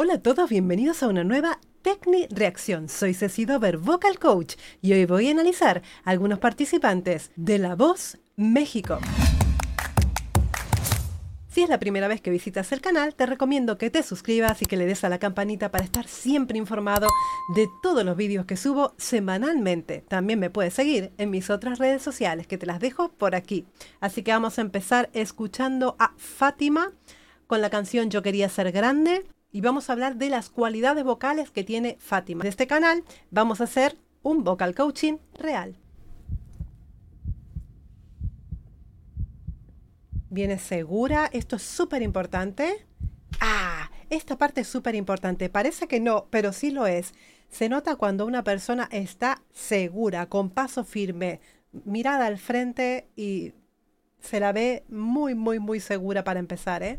Hola a todos, bienvenidos a una nueva Tecni Reacción. Soy Ceci Dover, Vocal Coach, y hoy voy a analizar algunos participantes de La Voz México. Si es la primera vez que visitas el canal, te recomiendo que te suscribas y que le des a la campanita para estar siempre informado de todos los vídeos que subo semanalmente. También me puedes seguir en mis otras redes sociales que te las dejo por aquí. Así que vamos a empezar escuchando a Fátima con la canción Yo quería ser grande y vamos a hablar de las cualidades vocales que tiene Fátima. De este canal vamos a hacer un vocal coaching real. Viene segura, esto es súper importante. Ah, esta parte es súper importante. Parece que no, pero sí lo es. Se nota cuando una persona está segura, con paso firme, mirada al frente y se la ve muy, muy, muy segura para empezar, ¿eh?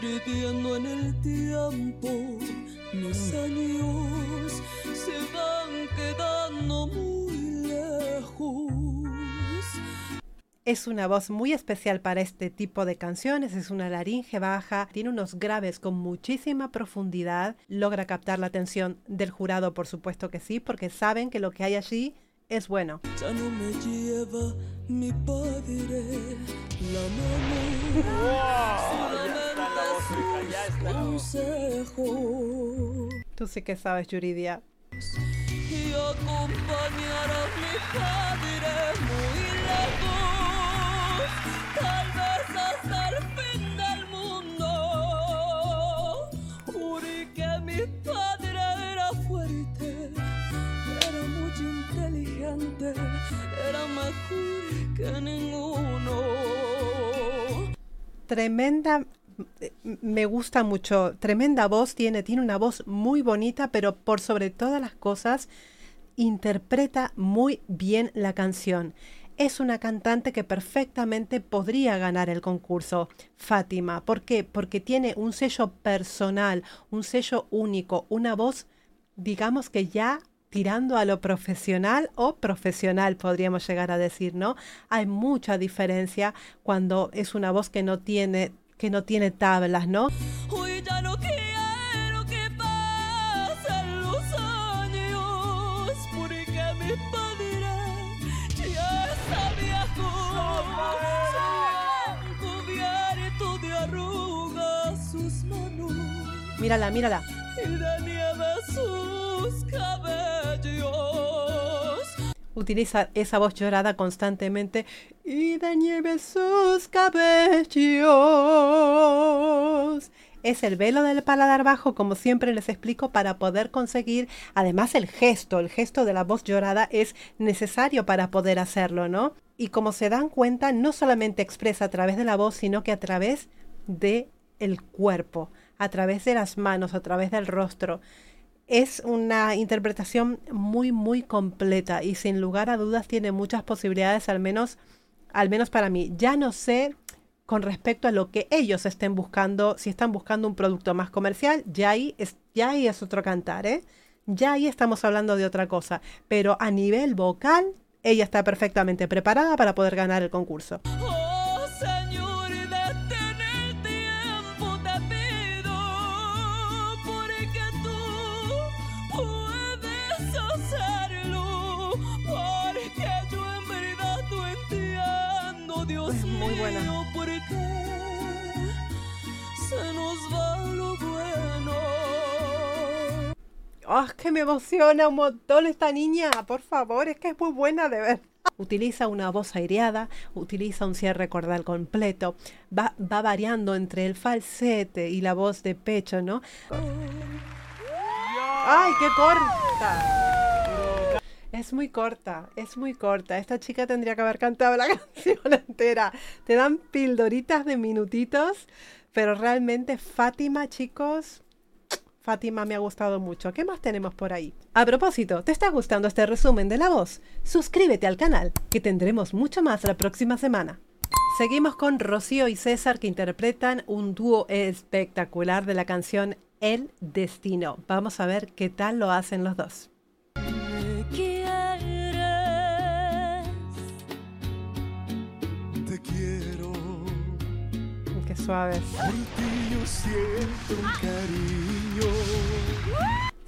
Perdiendo en el tiempo. Mis años se van quedando muy lejos. Es una voz muy especial para este tipo de canciones, es una laringe baja, tiene unos graves con muchísima profundidad, logra captar la atención del jurado, por supuesto que sí, porque saben que lo que hay allí es bueno. Ya no me lleva mi padre la mano. Consejo. Tú sí que sabes, Yuridia. Y acompañar a mi padre muy lejos, tal vez hasta el fin del mundo. Juré que mi padre era fuerte, era muy inteligente, era mejor que ninguno. Tremenda me gusta mucho. Tremenda voz tiene, tiene una voz muy bonita, pero por sobre todas las cosas, interpreta muy bien la canción. Es una cantante que perfectamente podría ganar el concurso, Fátima. ¿Por qué? Porque tiene un sello personal, un sello único, una voz, digamos que ya tirando a lo profesional o profesional, podríamos llegar a decir, ¿no? Hay mucha diferencia cuando es una voz que no tiene que no tiene tablas, ¿no? Hoy ya no quiero que pasen los años porque mi padre ya está viejo. Cubierto de arrugas sus manos Mírala, mírala. Utiliza esa voz llorada constantemente y de sus cabellos. Es el velo del paladar bajo, como siempre les explico, para poder conseguir, además el gesto, el gesto de la voz llorada es necesario para poder hacerlo, ¿no? Y como se dan cuenta, no solamente expresa a través de la voz, sino que a través de el cuerpo, a través de las manos, a través del rostro. Es una interpretación muy, muy completa y sin lugar a dudas tiene muchas posibilidades, al menos, al menos para mí. Ya no sé con respecto a lo que ellos estén buscando, si están buscando un producto más comercial, ya ahí es, ya ahí es otro cantar, ¿eh? Ya ahí estamos hablando de otra cosa. Pero a nivel vocal, ella está perfectamente preparada para poder ganar el concurso. ¡Ah, que me emociona un montón esta niña! Por favor, es que es muy buena de ver. Utiliza una voz aireada, utiliza un cierre cordal completo, va, va variando entre el falsete y la voz de pecho, ¿no? ¡Ay, qué corta! Es muy corta, es muy corta. Esta chica tendría que haber cantado la canción entera. Te dan pildoritas de minutitos, pero realmente Fátima, chicos, Fátima me ha gustado mucho. ¿Qué más tenemos por ahí? A propósito, ¿te está gustando este resumen de la voz? Suscríbete al canal, que tendremos mucho más la próxima semana. Seguimos con Rocío y César que interpretan un dúo espectacular de la canción El Destino. Vamos a ver qué tal lo hacen los dos. Me quieres, Te quiero, Que suaves.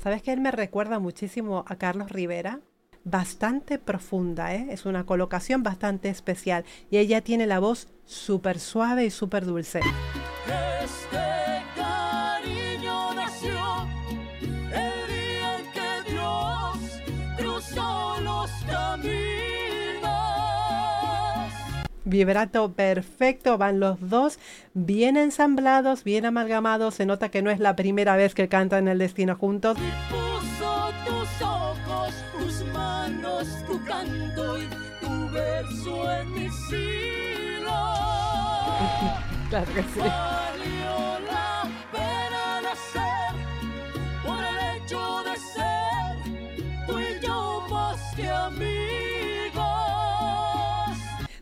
¿Sabes que él me recuerda muchísimo a Carlos Rivera? Bastante profunda, ¿eh? es una colocación bastante especial y ella tiene la voz súper suave y súper dulce. Este Vibrato perfecto, van los dos bien ensamblados, bien amalgamados. Se nota que no es la primera vez que cantan el destino juntos. Y puso tus ojos, tus manos, tu canto y tu verso en mis hilos. Claro que sí.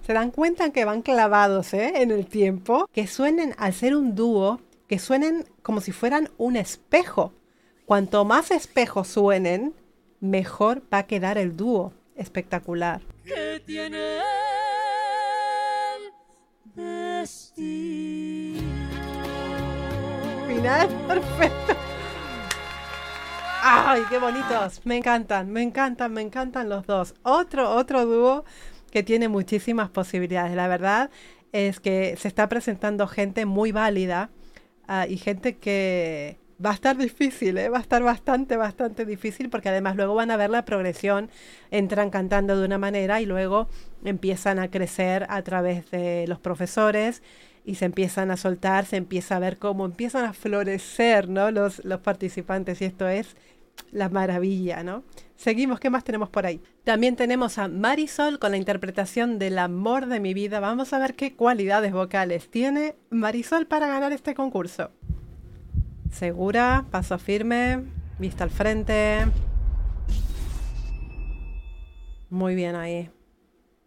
Se dan cuenta que van clavados ¿eh? en el tiempo, que suenen al ser un dúo, que suenen como si fueran un espejo. Cuanto más espejos suenen, mejor va a quedar el dúo. Espectacular. que tiene el destino. Final perfecto. ¡Ay, qué bonitos! Me encantan, me encantan, me encantan los dos. Otro, otro dúo que tiene muchísimas posibilidades. La verdad es que se está presentando gente muy válida ah, y gente que va a estar difícil, ¿eh? va a estar bastante, bastante difícil porque además luego van a ver la progresión, entran cantando de una manera y luego empiezan a crecer a través de los profesores y se empiezan a soltar, se empieza a ver cómo empiezan a florecer ¿no? los, los participantes y esto es la maravilla, ¿no? Seguimos, ¿qué más tenemos por ahí? También tenemos a Marisol con la interpretación del amor de mi vida. Vamos a ver qué cualidades vocales tiene Marisol para ganar este concurso. Segura, paso firme, vista al frente. Muy bien ahí.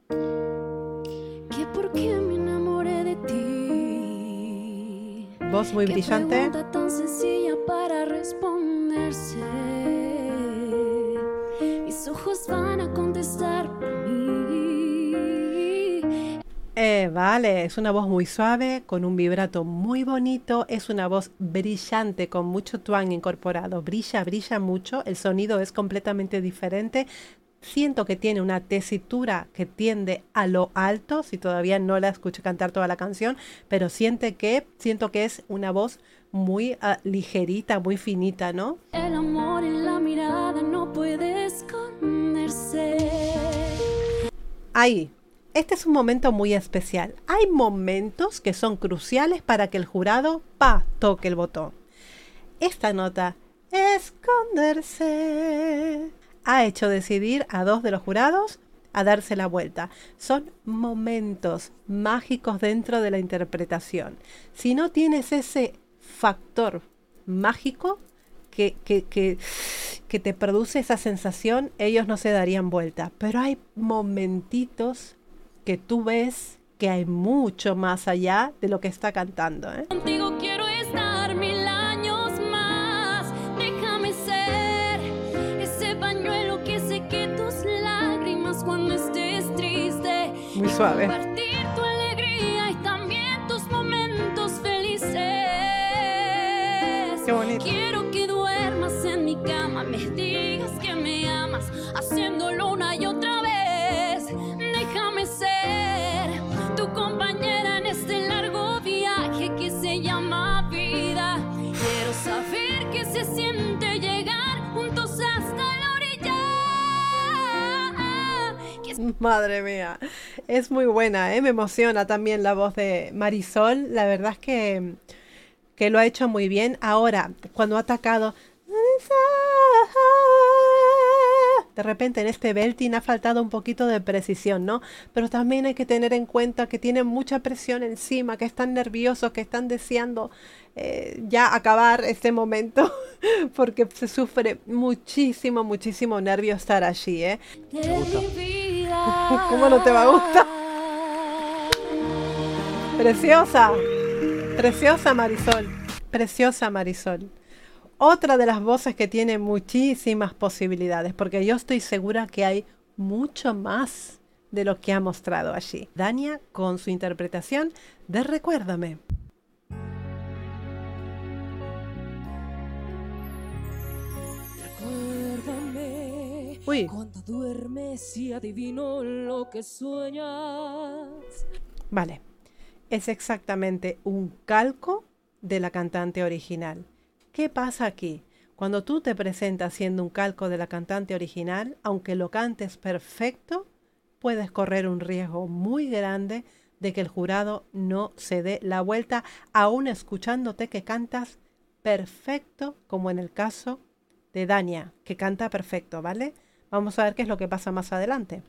Que por qué me enamoré de ti. Voz muy Qué brillante. pregunta tan sencilla para responderse. Ojos van a contestar por mí. Eh, vale, es una voz muy suave, con un vibrato muy bonito, es una voz brillante, con mucho twang incorporado, brilla, brilla mucho, el sonido es completamente diferente. Siento que tiene una tesitura que tiende a lo alto, si todavía no la escucho cantar toda la canción, pero siente que, siento que es una voz muy ah, ligerita, muy finita, ¿no? El amor en la mirada Ahí. Este es un momento muy especial. Hay momentos que son cruciales para que el jurado pa toque el botón. Esta nota, esconderse, ha hecho decidir a dos de los jurados a darse la vuelta. Son momentos mágicos dentro de la interpretación. Si no tienes ese factor mágico que, que, que, que te produce esa sensación, ellos no se darían vuelta. Pero hay momentitos que tú ves que hay mucho más allá de lo que está cantando. ¿eh? Contigo quiero estar mil años más. Déjame ser ese pañuelo que seque tus lágrimas cuando estés triste. Muy suave. Madre mía, es muy buena, ¿eh? me emociona también la voz de Marisol. La verdad es que, que lo ha hecho muy bien. Ahora, cuando ha atacado... De repente en este belting ha faltado un poquito de precisión, ¿no? Pero también hay que tener en cuenta que tienen mucha presión encima, que están nerviosos, que están deseando eh, ya acabar este momento, porque se sufre muchísimo, muchísimo nervio estar allí, ¿eh? ¿Cómo no te va a gustar? Preciosa, preciosa Marisol, preciosa Marisol. Otra de las voces que tiene muchísimas posibilidades, porque yo estoy segura que hay mucho más de lo que ha mostrado allí. Dania con su interpretación de Recuérdame. Uy, Cuando duermes y adivino lo que sueñas. vale. Es exactamente un calco de la cantante original. ¿Qué pasa aquí? Cuando tú te presentas siendo un calco de la cantante original, aunque lo cantes perfecto, puedes correr un riesgo muy grande de que el jurado no se dé la vuelta, aún escuchándote que cantas perfecto, como en el caso de Dania, que canta perfecto, ¿vale? Vamos a ver qué es lo que pasa más adelante.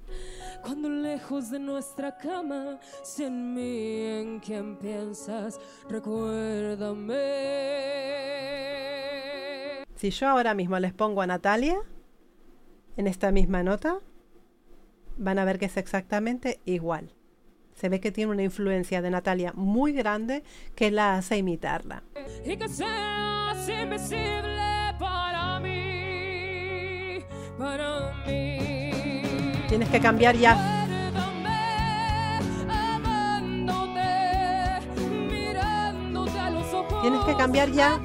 Cuando lejos de nuestra cama, si en mí en quien piensas, recuérdame. Si yo ahora mismo les pongo a Natalia en esta misma nota, van a ver que es exactamente igual. Se ve que tiene una influencia de Natalia muy grande que la hace imitarla. Y que seas invisible Tienes que cambiar ya. Tienes que cambiar ya.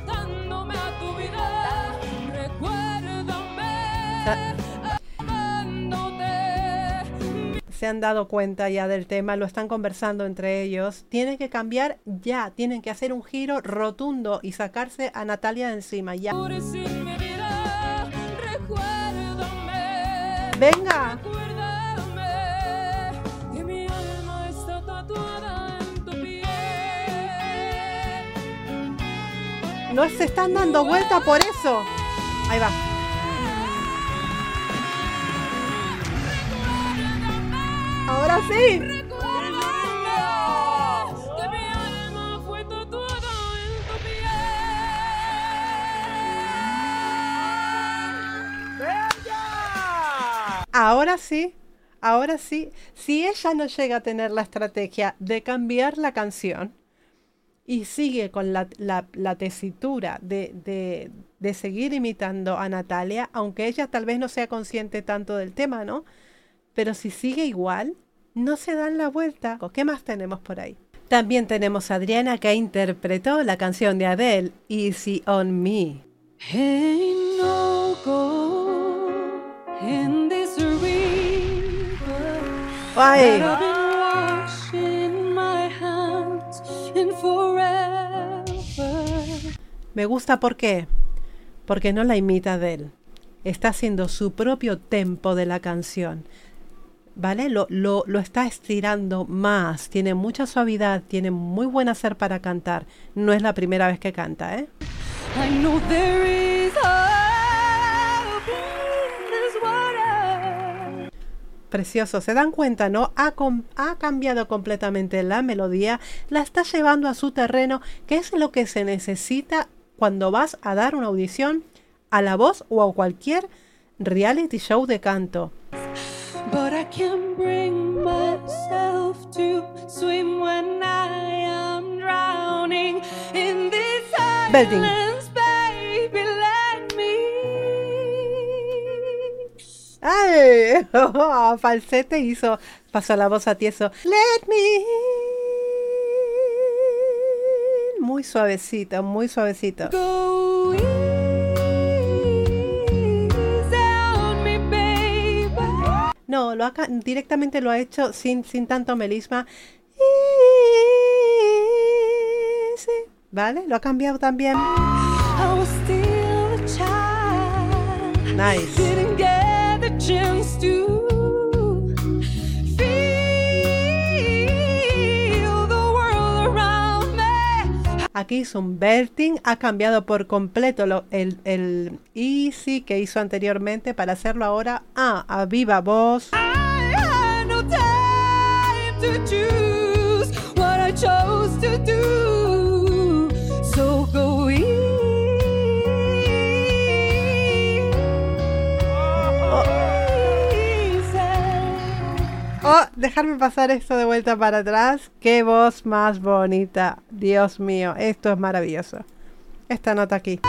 Se han dado cuenta ya del tema, lo están conversando entre ellos. Tienen que cambiar ya, tienen que hacer un giro rotundo y sacarse a Natalia de encima ya. Piel. no se están dando vuelta por eso. Ahí va. Ahora sí. Ahora sí, ahora sí, si ella no llega a tener la estrategia de cambiar la canción y sigue con la, tesitura de, de- seguir imitando a Natalia, aunque ella tal vez no sea consciente tanto del tema, ¿no? Pero si sigue igual, no se dan la vuelta. ¿Qué más tenemos por ahí? También tenemos a Adriana que interpretó la canción de Adele, Easy on Me. Me gusta por qué. Porque no la imita de él. Está haciendo su propio tempo de la canción. ¿Vale? Lo, lo, lo está estirando más. Tiene mucha suavidad. Tiene muy buen hacer para cantar. No es la primera vez que canta, ¿eh? I know there is hope Precioso. ¿Se dan cuenta, no? Ha, cambiado completamente la melodía. La está llevando a su terreno, que es lo que se necesita cuando vas a dar una audición a la voz o a cualquier reality show de canto. But I bring myself to swim when I am drowning in this ¡Ay! Falsete hizo, pasó la voz a tieso. Let me in. Muy suavecito, muy suavecito. Go easy on me, baby. No, lo ha, ca- directamente lo ha hecho sin, sin tanto melisma. Easy. ¿Vale? Lo ha cambiado también. Nice. Aquí belting, ha cambiado por completo lo- el, el easy que hizo anteriormente para hacerlo ahora ah, a viva voz. Dejarme pasar esto de vuelta para atrás. Qué voz más bonita. Dios mío, esto es maravilloso. Esta nota aquí.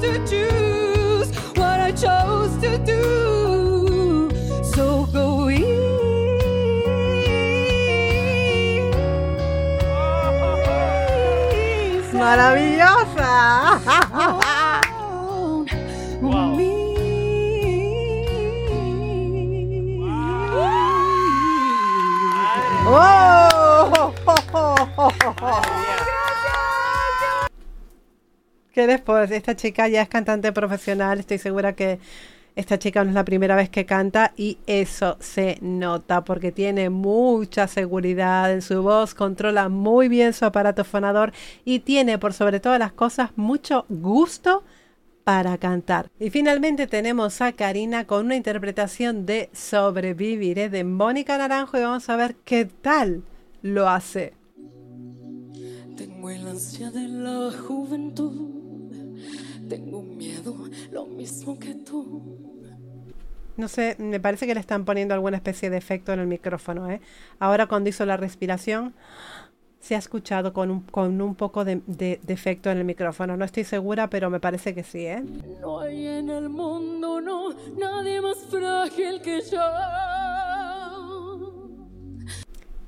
time to ¡Oh! Que después, esta chica ya es cantante profesional, estoy segura que esta chica no es la primera vez que canta y eso se nota porque tiene mucha seguridad en su voz, controla muy bien su aparato fonador y tiene por sobre todas las cosas mucho gusto para cantar. Y finalmente tenemos a Karina con una interpretación de Sobreviviré de Mónica Naranjo y vamos a ver qué tal lo hace. Tengo el ansia de la juventud. Tengo miedo, lo mismo que tú. No sé, me parece que le están poniendo alguna especie de efecto en el micrófono. ¿eh? Ahora cuando hizo la respiración, se ha escuchado con un, con un poco de, de, de efecto en el micrófono. No estoy segura, pero me parece que sí. ¿eh? No hay en el mundo, no, nadie más frágil que yo.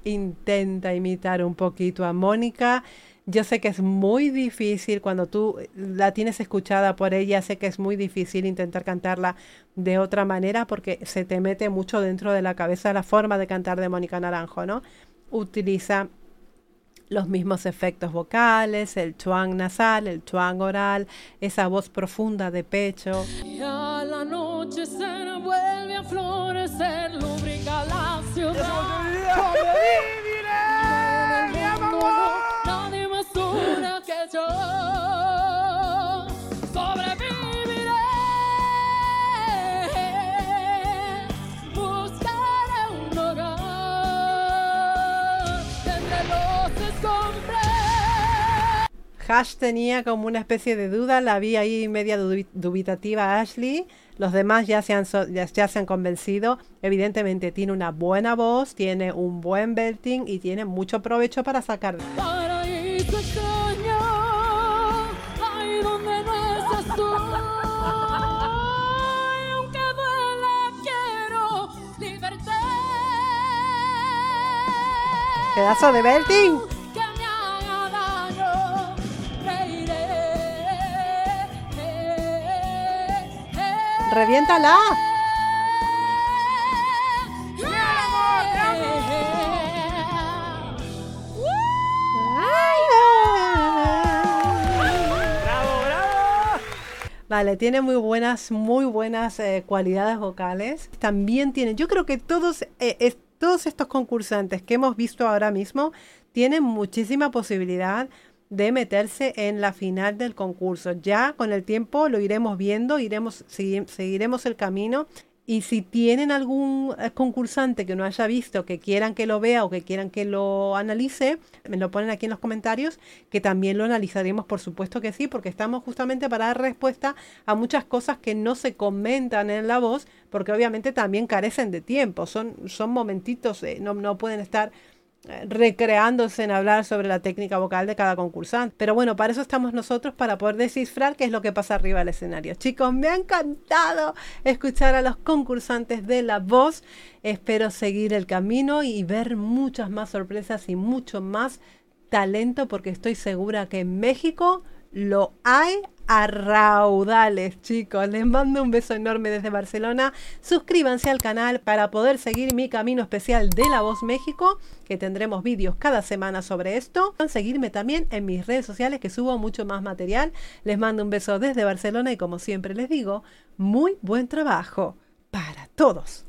Intenta imitar un poquito a Mónica. Yo sé que es muy difícil cuando tú la tienes escuchada por ella, sé que es muy difícil intentar cantarla de otra manera porque se te mete mucho dentro de la cabeza la forma de cantar de Mónica Naranjo, ¿no? Utiliza los mismos efectos vocales, el chuang nasal, el chuang oral, esa voz profunda de pecho. Y vuelve a florecer, Hash tenía como una especie de duda, la vi ahí media dubi- dubitativa Ashley. Los demás ya se, han, so- ya, ya se han convencido. Evidentemente tiene una buena voz, tiene un buen belting y tiene mucho provecho para sacar. Paraíso extraño, ahí ¡Reviéntala! Vale, tiene muy buenas, muy buenas eh, cualidades vocales. También tiene, yo creo que todos, eh, es- todos estos concursantes que hemos visto ahora mismo tienen muchísima posibilidad de meterse en la final del concurso. Ya con el tiempo lo iremos viendo, iremos, segui- seguiremos el camino. Y si tienen algún eh, concursante que no haya visto, que quieran que lo vea o que quieran que lo analice, me lo ponen aquí en los comentarios, que también lo analizaremos, por supuesto que sí, porque estamos justamente para dar respuesta a muchas cosas que no se comentan en la voz, porque obviamente también carecen de tiempo, son, son momentitos, eh, no, no pueden estar recreándose en hablar sobre la técnica vocal de cada concursante. Pero bueno, para eso estamos nosotros, para poder descifrar qué es lo que pasa arriba del escenario. Chicos, me ha encantado escuchar a los concursantes de la voz. Espero seguir el camino y ver muchas más sorpresas y mucho más talento, porque estoy segura que en México lo hay a raudales, chicos. Les mando un beso enorme desde Barcelona. Suscríbanse al canal para poder seguir mi camino especial de La Voz México, que tendremos vídeos cada semana sobre esto. Seguirme también en mis redes sociales que subo mucho más material. Les mando un beso desde Barcelona y como siempre les digo, muy buen trabajo para todos.